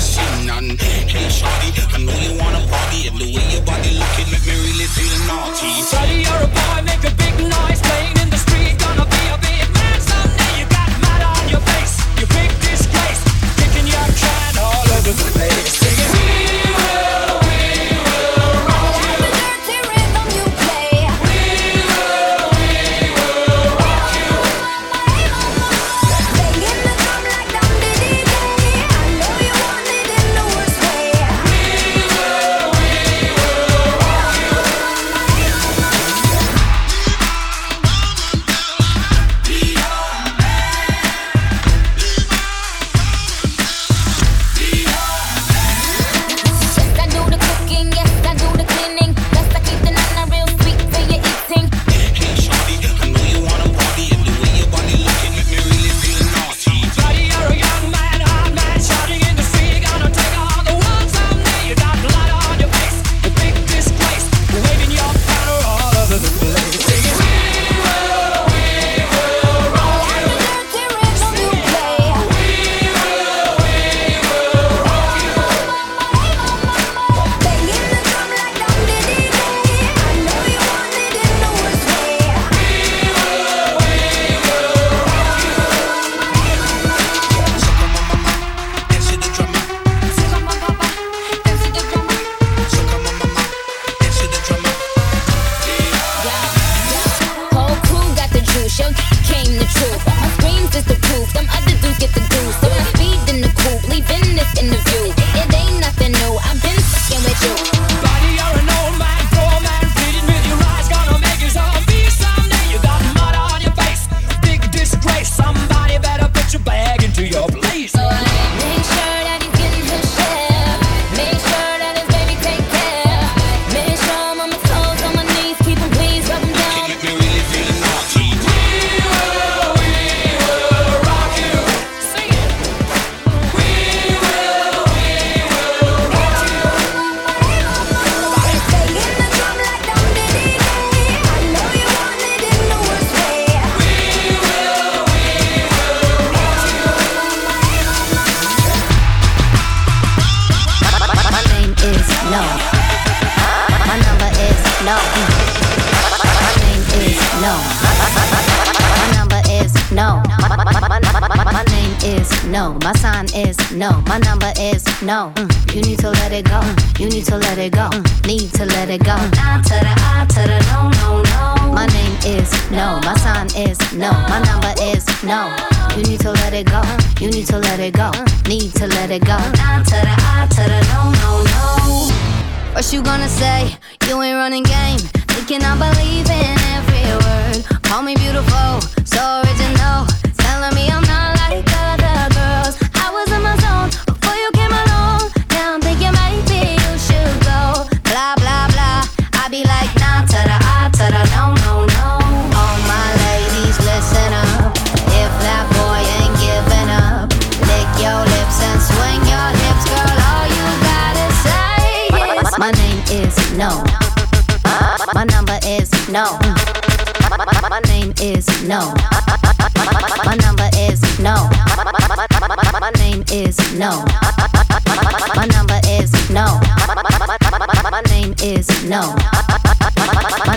see nothing. Hey, shawty, I know you wanna party, and the way your body looking make me really feel naughty. Sorry, you're a no. My sign is no. My number is no. Mm. You need to let it go. Mm. You need to let it go. Mm. Need to let it go. Down to the I to the no, no, no. My name is no. My sign is no. My number is no. You need to let it go. Mm. You need to let it go. Mm. Need to let it go. Down to the I to the no, no, no. What you gonna say? You ain't running game. Thinking I believe in every word. Call me beautiful, so original. Telling me I'm no. My, name is no. My number is no. My name is no. My number is no. My name is no. My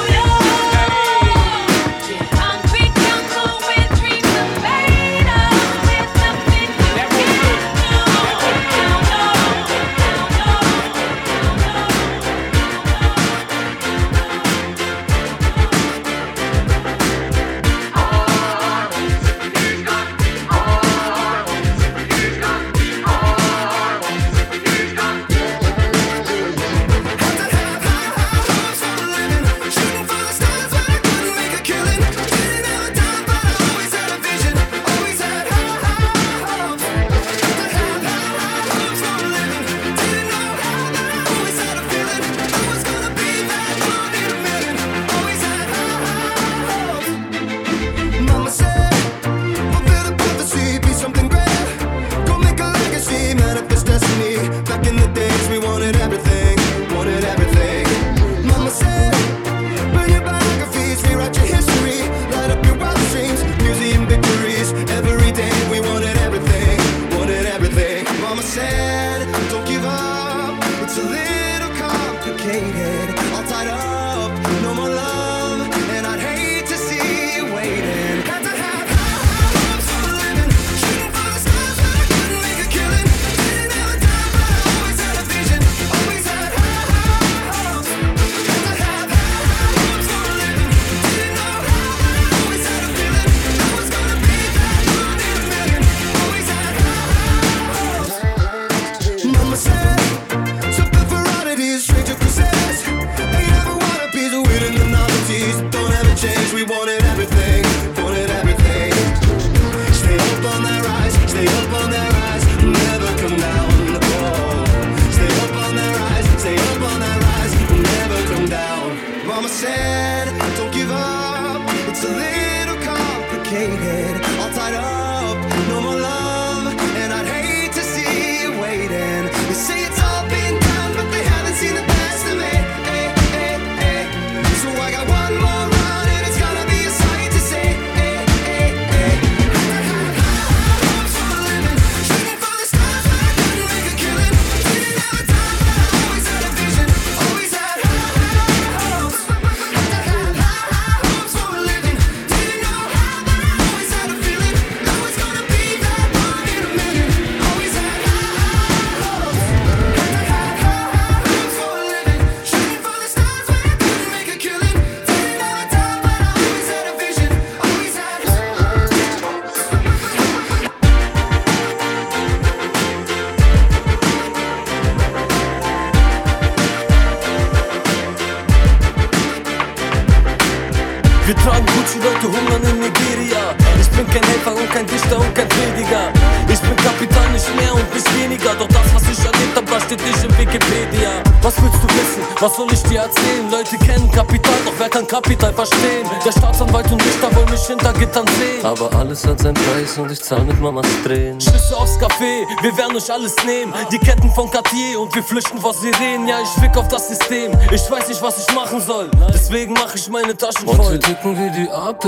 Kapital verstehen? Der Staatsanwalt und Richter wollen mich hinter Gittern sehen. Aber alles hat seinen Preis und ich zahl mit Mamas Tränen. Schlüsse aufs Café, wir werden euch alles nehmen. Die Ketten von Cartier und wir flüchten vor Sirenen. Ja, ich fick auf das System. Ich weiß nicht, was ich machen soll. Deswegen mach ich meine Taschen Und voll. wir ticken wie die AP,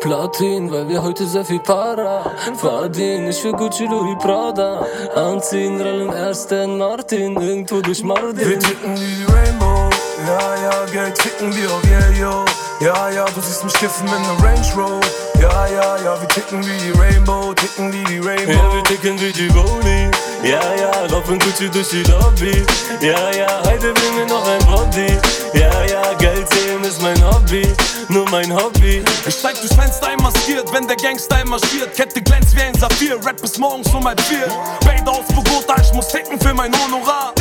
Platin, weil wir heute sehr viel Para verdienen. Ich will Gucci, Louis, Prada anziehen, rollen erst den Martin irgendwo durch Mardin. Wir ticken wie die Rainbow, ja, ja, Geld ticken wir auf yeah, yo. Ja, ja, du siehst mich kiffen in nem Range Road. Ja, ja, ja, wir ticken wie die Rainbow, ticken wie die Rainbow. Ja, wir ticken wie die Boni. Ja, ja, laufen Gucci durch die Lobby. Ja, ja, heute will mir noch ein Body. Ja, ja, Geld sehen ist mein Hobby. Nur mein Hobby. Ich steig durchs Fenster einmaskiert, wenn der Gangster marschiert. Kette glänzt wie ein Saphir, Rap bis morgens um halb vier. Beide aus Bogota, ich muss ticken für mein Honorar.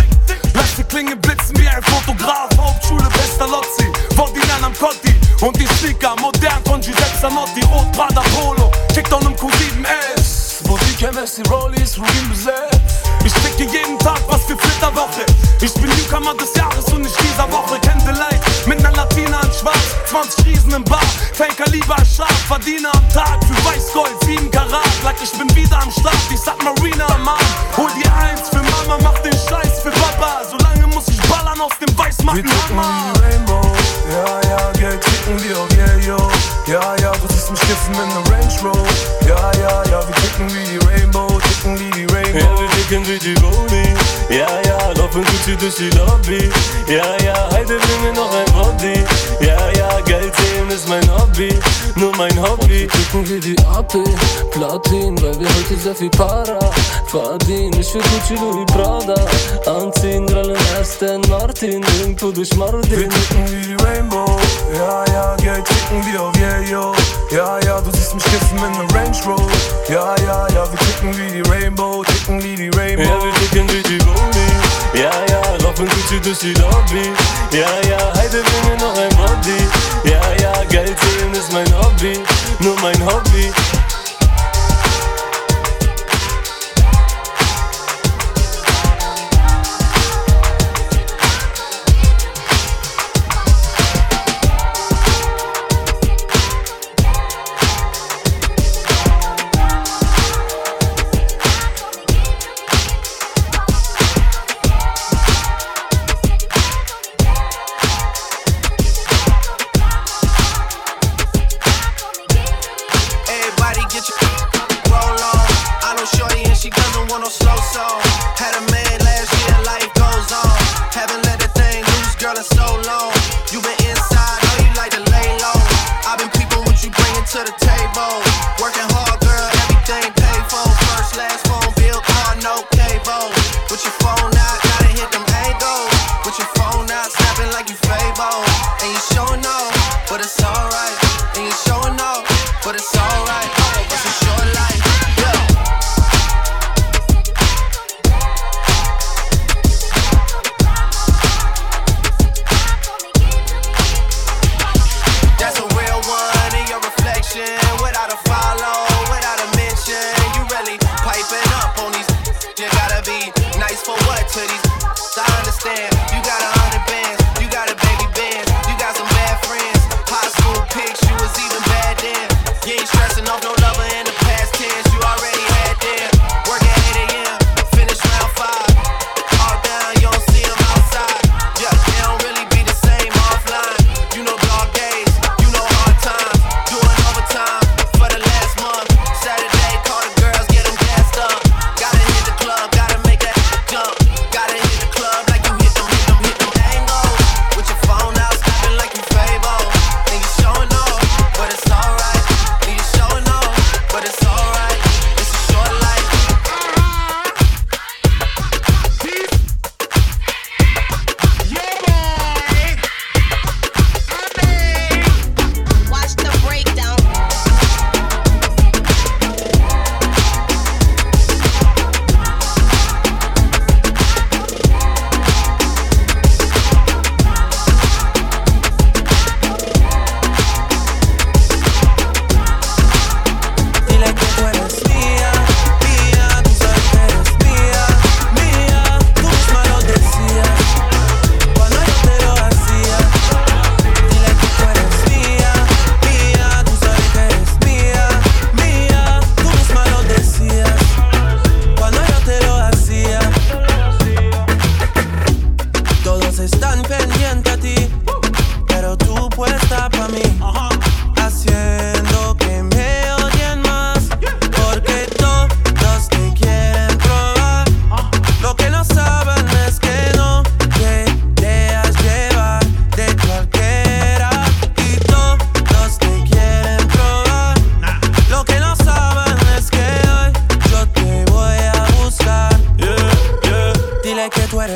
Lass die Klinge blitzen wie ein Fotograf. Hauptschule Pestalozzi, Vordinian am Cotti. Und die Sneaker, modern von Giuseppe Zanotti. Rot, Prada, Polo, Kickdown im Q7S. Boutique MS, die Rollies, Rubin besetzt. Ich ficke jeden Tag was für Flitterwoche. Ich bin Newcomer des Jahres und nicht dieser Woche. Candlelight mit ner Latina in Schwarz. 20 Riesen im Bar, kein Kaliber scharf. Verdiene am Tag für Weißgold, 7 Karat. Like ich bin wieder am Start, ich sag Marina am Arm. Hol dir eins für Mama, mach den Scheiß für Papa. Solange muss ich ballern aus dem Wir Weißmatten ticken Hammer. wie die Rainbow, ja, ja, Geld ticken wir auf yeah, yo. Ja, ja, du siehst mich kiffen in nem Range Road. Ja, ja, ja, wir ticken wie die Rainbow, ticken wie die Ja, Rainbow. wir ticken wie die Boni. Ja, ja, laufen Gucci durch die Lobby. Ja, ja, heute will mir noch ein Body. Ja, ja, Geld sehen ist mein Hobby. Nur mein Hobby. Und wir wie die AP, Platin, weil wir heute sehr viel Para verdienen. Ich will Gucci, Louis, Prada anziehen, rollen erst den Martin irgendwo durch Wir Mardin. ticken wie die Rainbow, ja, ja, Geld ticken wir auf yeah, yo. Ja, ja, du siehst mich kiffen in nem Range Road. Ja, ja, ja, wir ticken wie die Rainbow, ticken wie die Ja, Rainbow. wir ticken wie die Boni. Ja, ja, laufen Gucci durch die Lobby. Ja, ja, heute will mir noch ein Body. Ja, ja, Geld sehen ist mein Hobby. Nur mein Hobby.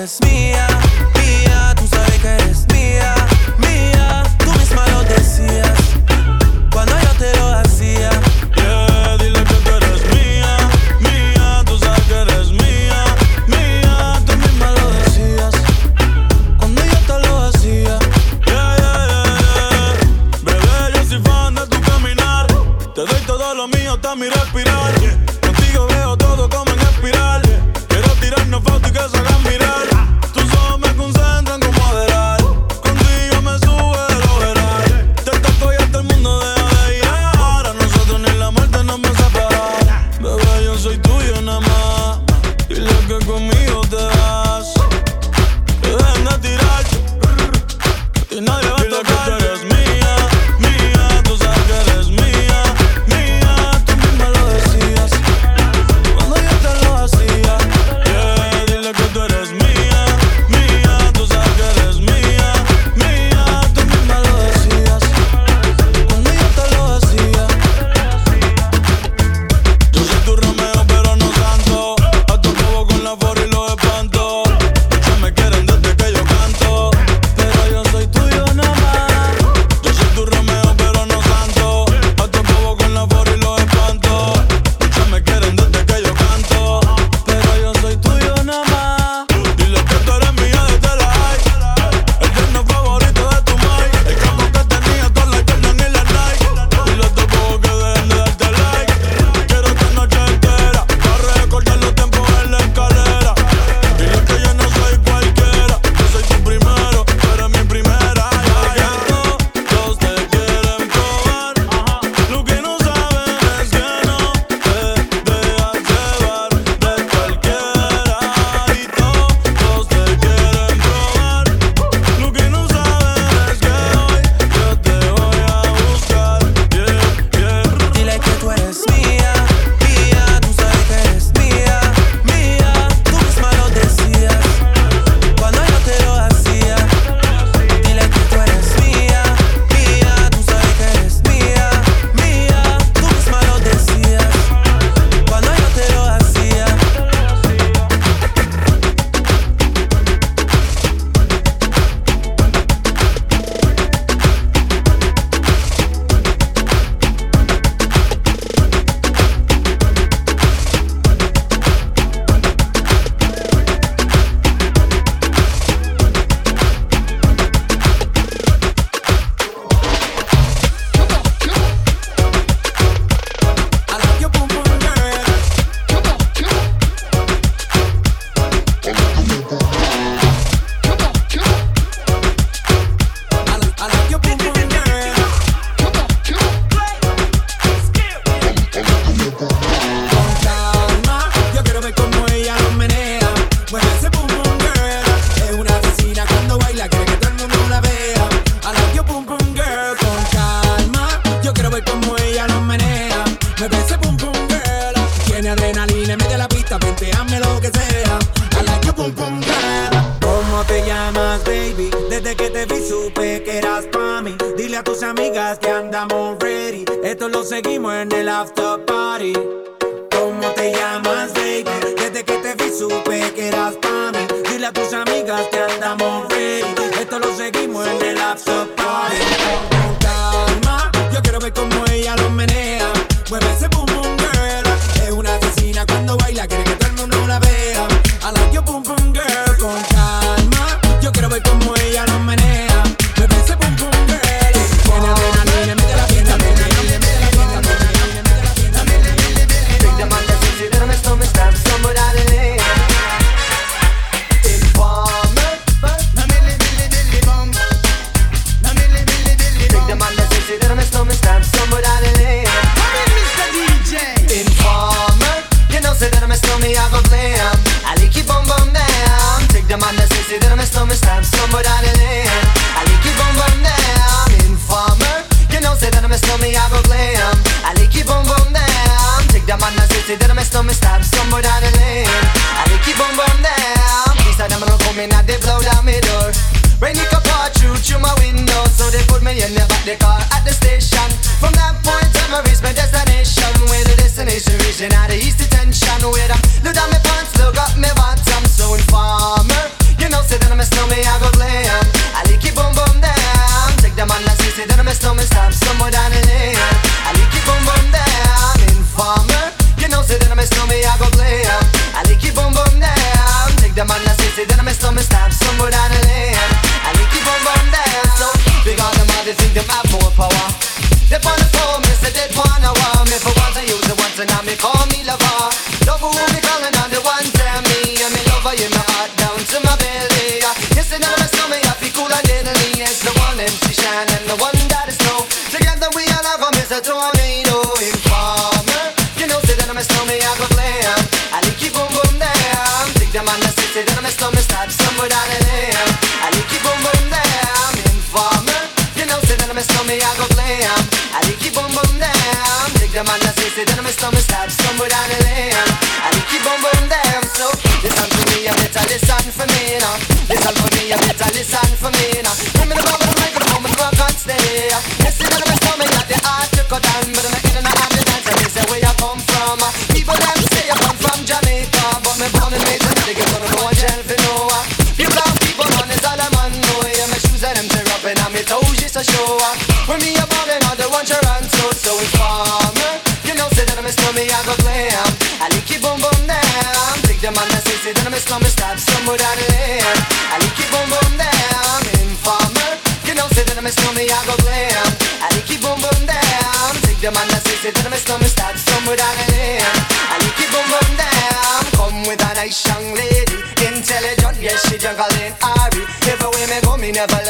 Eres mía,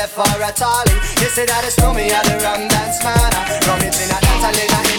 left for a tally. You say that it's through me at the rum dance man. Run it in a dance and in a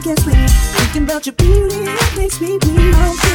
can't sleep. Thinking about your beauty, it makes me weak.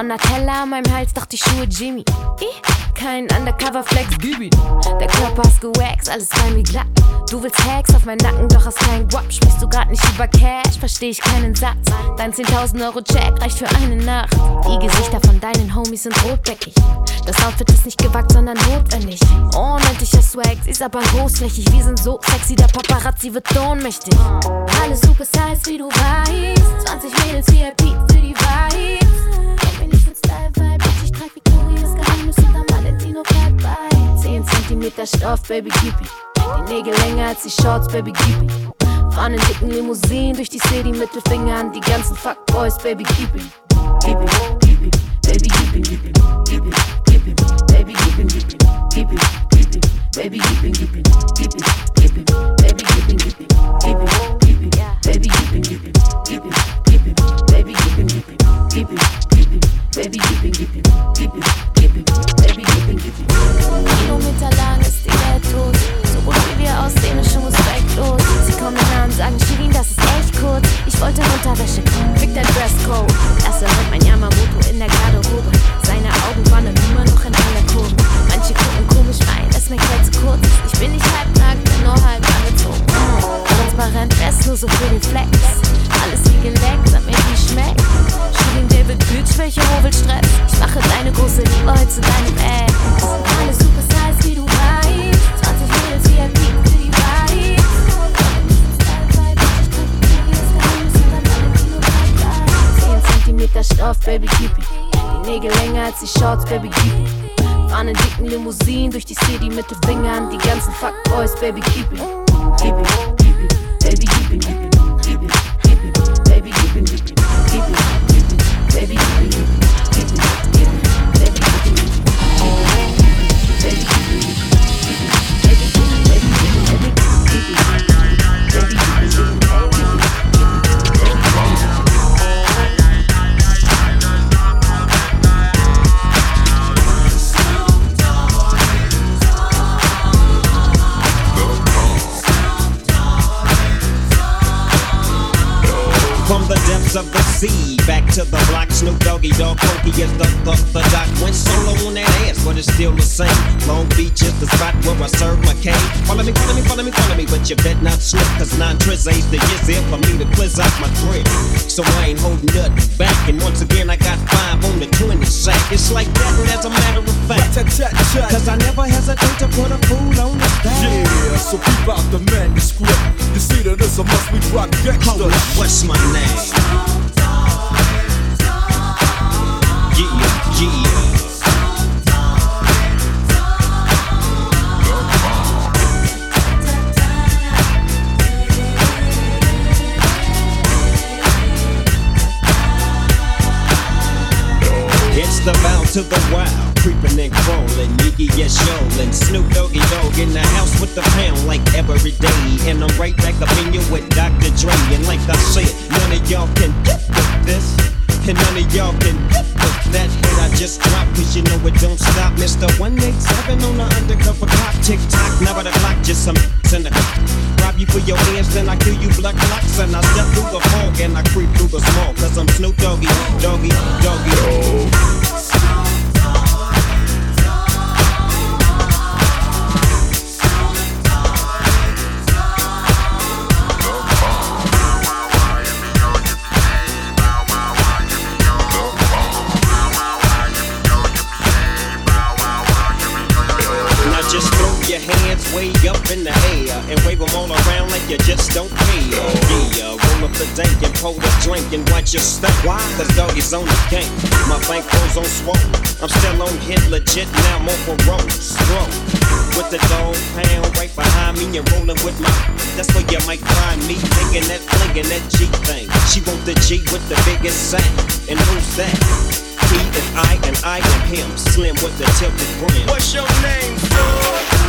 Donatella an meinem Hals, doch die Schuhe Jimmy. Ich, kein Undercover-Flex, Gibi. Der Körper ist gewaxt, alles rein wie glatt. Du willst Hacks auf meinen Nacken, doch hast keinen Guap. Sprichst du grad nicht über Cash, versteh ich keinen Satz. Dein 10.000 Euro Check reicht für eine Nacht. Die Gesichter von deinen Homies sind rotbäckig. Das Outfit ist nicht gewagt, sondern notwendig. Oh, Ordentlicher Swags, ist aber großflächig. Wir sind so sexy, der Paparazzi wird ohnmächtig. Alle size, wie du weißt. 20 Mädels VIP für die Vibes. mit der Stoff, Baby, gib ihn. Die Nägel länger als die Shorts, Baby, gib ihn. Fahren in dicken Limousinen durch die City, Mittelfinger an die ganzen Fuckboys, Baby, gib ihn. Gib ihn, gib ihn, Baby, gib ihn, gib ihn, gib ihn. With Dr. Dre, and like I said, none of y'all can get with this, and none of y'all can get with that. Hit I just dropped, cause you know it don't stop, Mr. 187 on the undercover clock, tick tock, now by the clock, just some in the rob you for your hands, then I kill you black locks, and I step through the fog and I creep through the small, cause I'm Snoop Doggy, Doggy, Doggy. The dank and pour the drink and watch your step. Why? Cause doggy's on the game. My bankroll's on swole. I'm still on hit legit now, for roll. Scroll. With the dog pound right behind me and rolling with my. That's where you might find me thinking that flinging that G thing. She want the G with the biggest sack. And who's that? He and I and I am him. Slim with the tilted brim. What's your name, fool?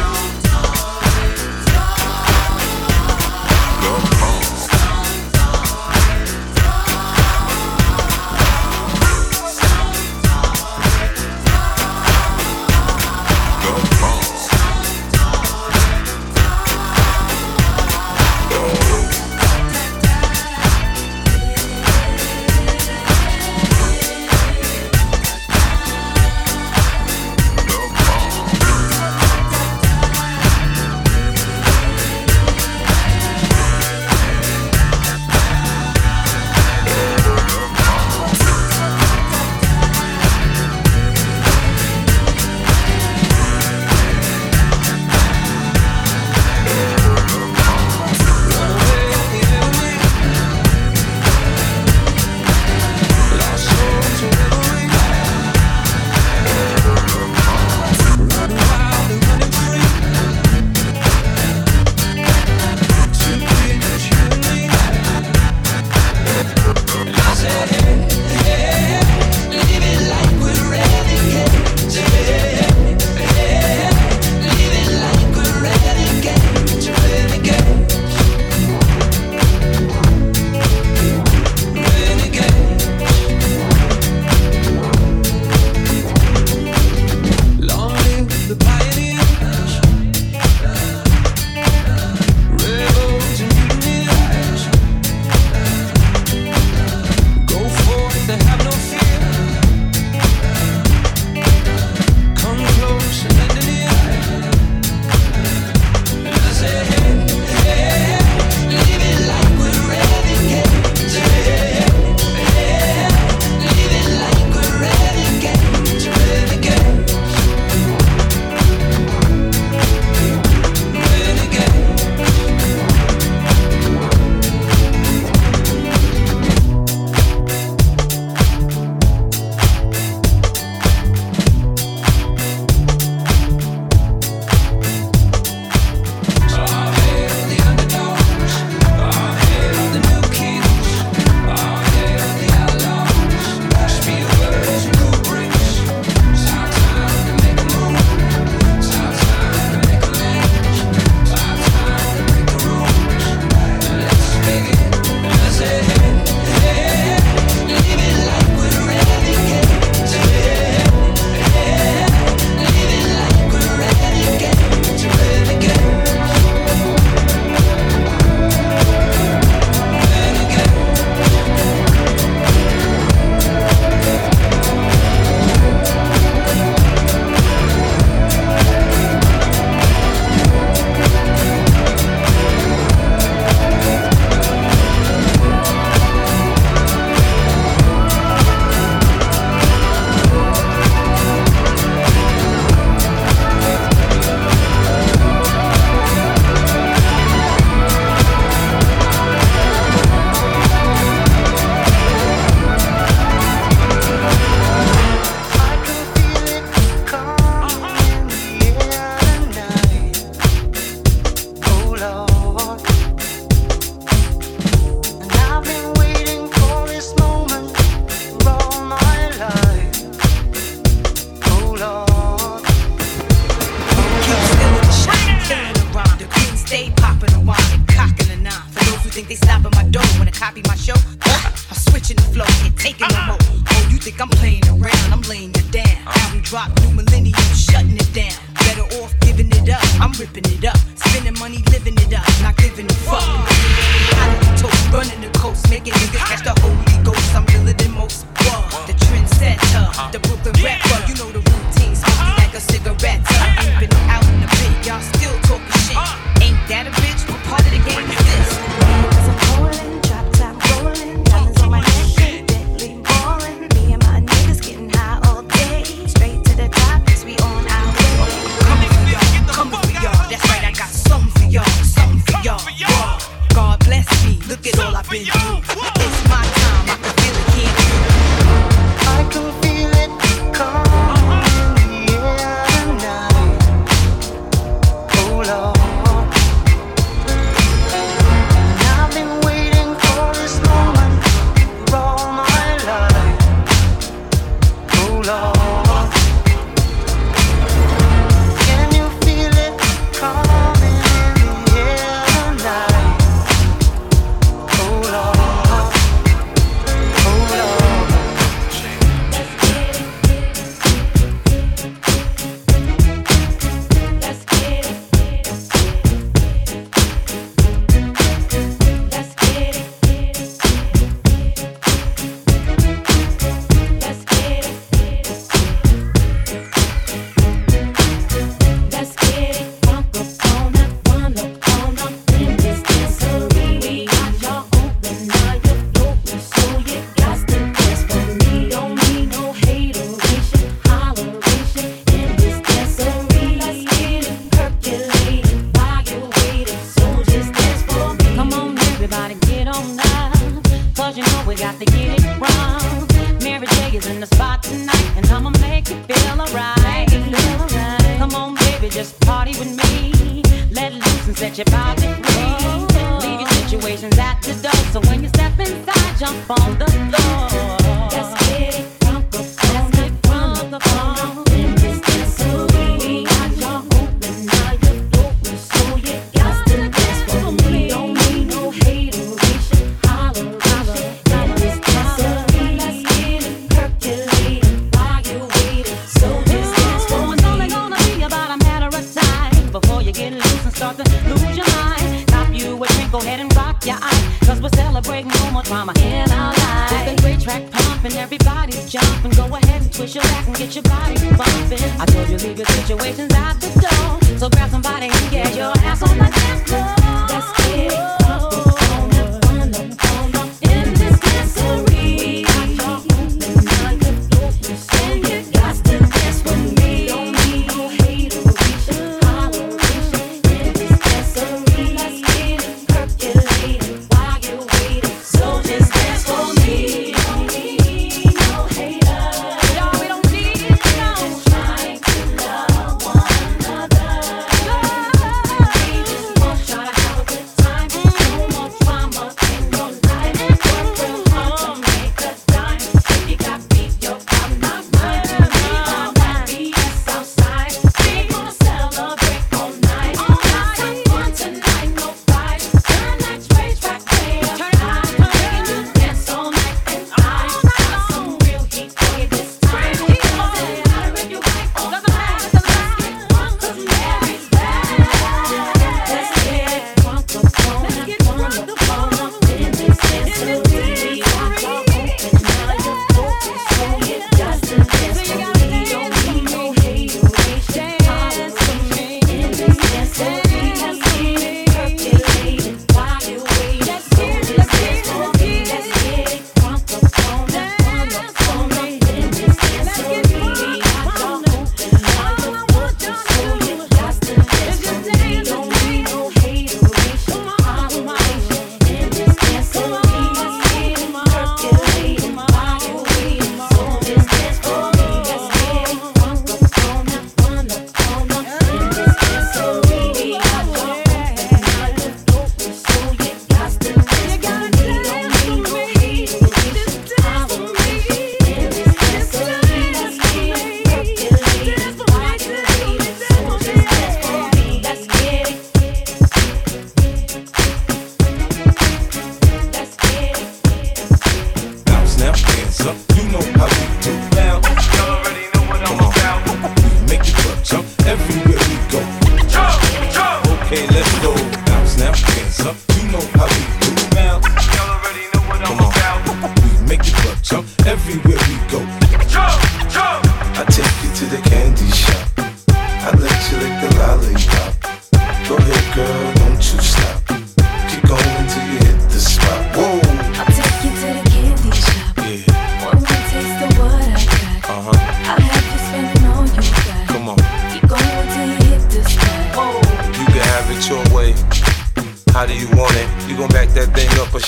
get your body bumping. I told you leave your situations out the door. So grab somebody and get your ass on the dance floor. That's it.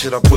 shit up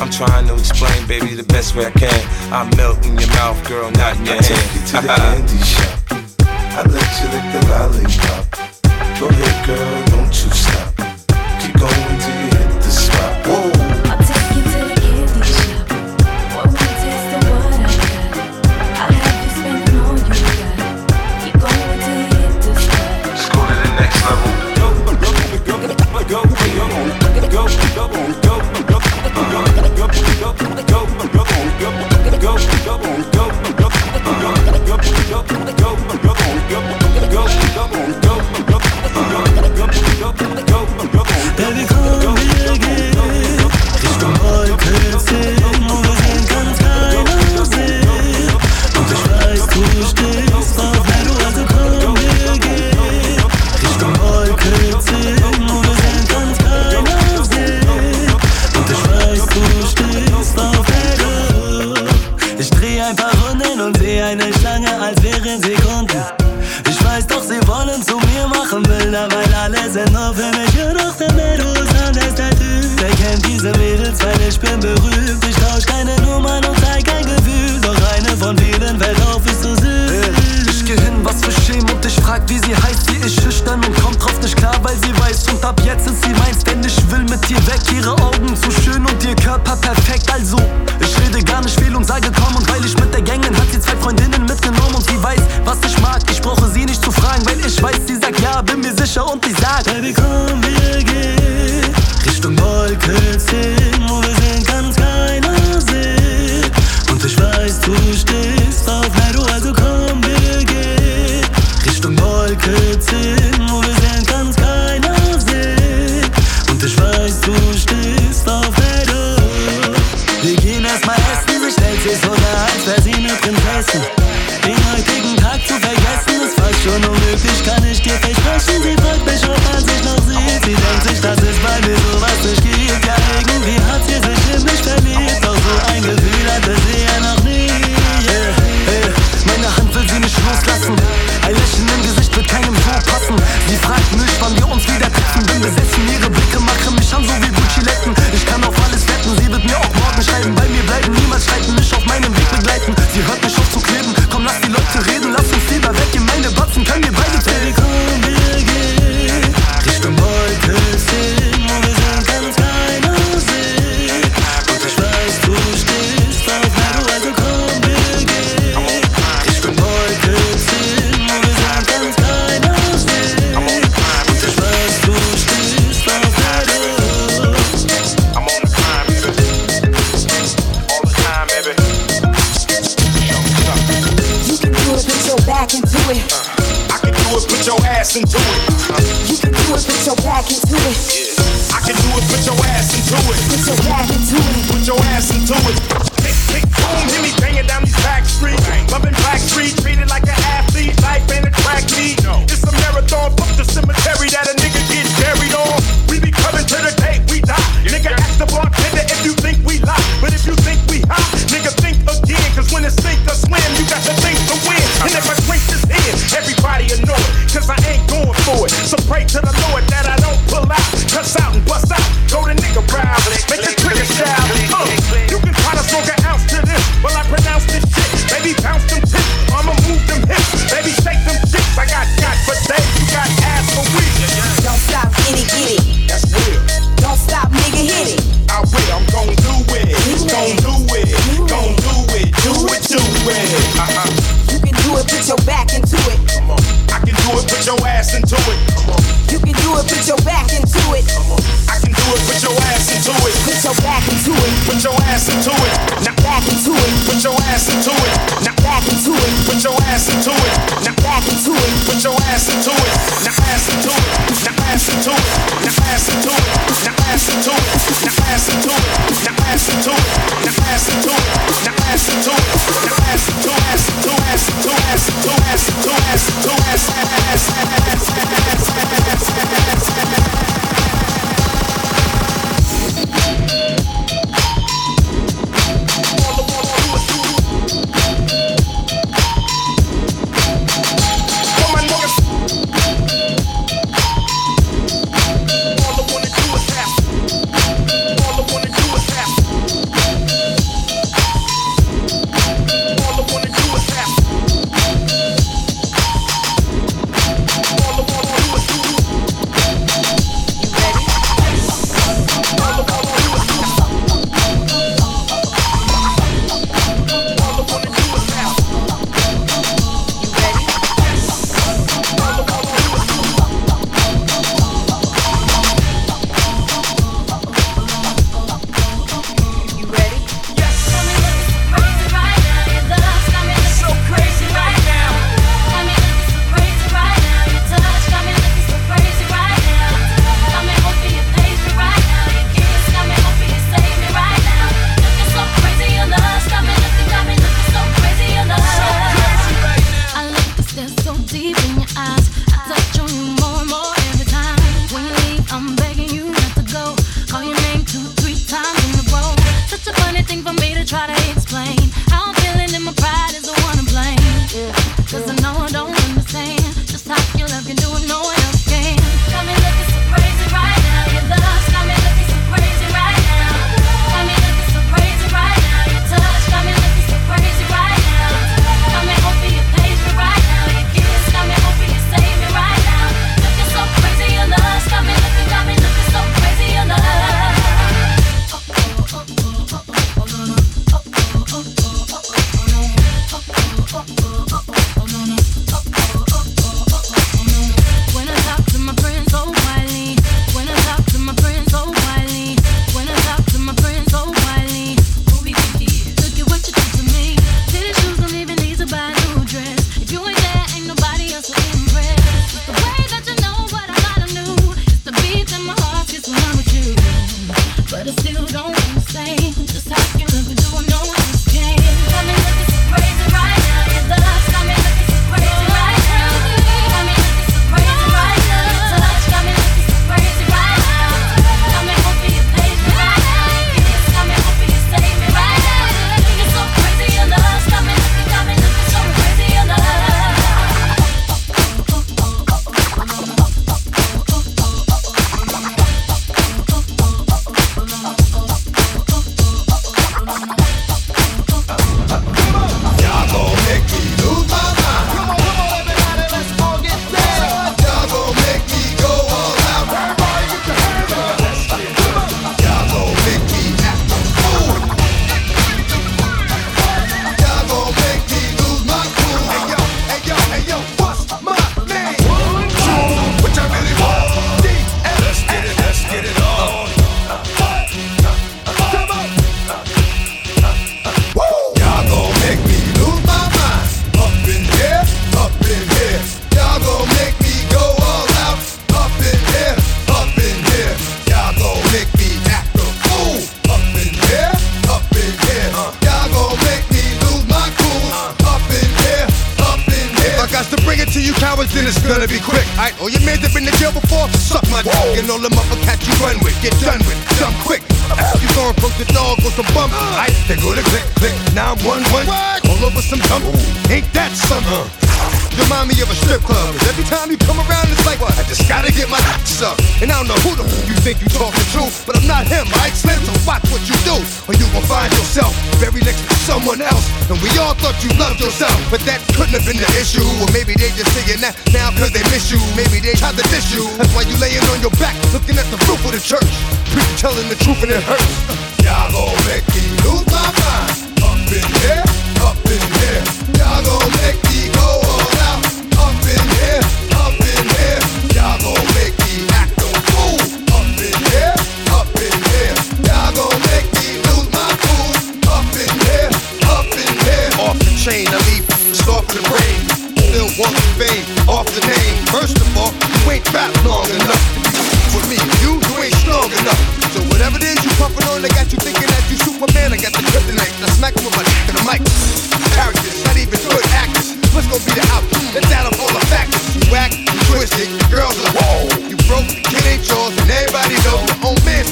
I'm trying to explain, baby, the best way I can. I melt in your mouth, girl, not in your I hand. Take you to the candy shop. I let you lick the lollipop. Go ahead, girl, don't you stop. Keep going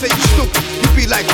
say you stupid. You be like,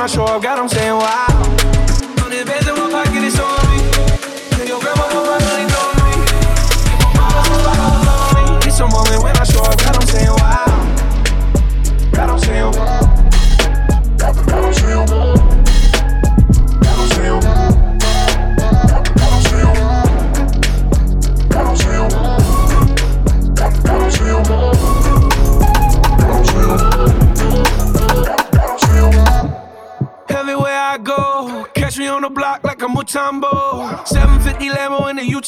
when I show up, God, I'm saying why.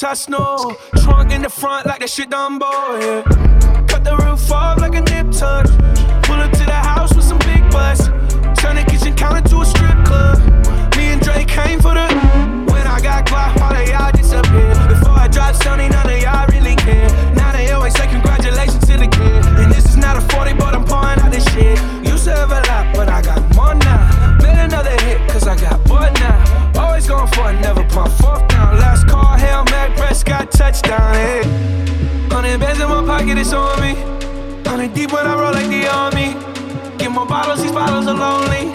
I snow. Trunk in the front like the shit done boy. Yeah.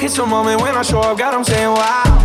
It's a moment when I show up, God, I'm saying wow.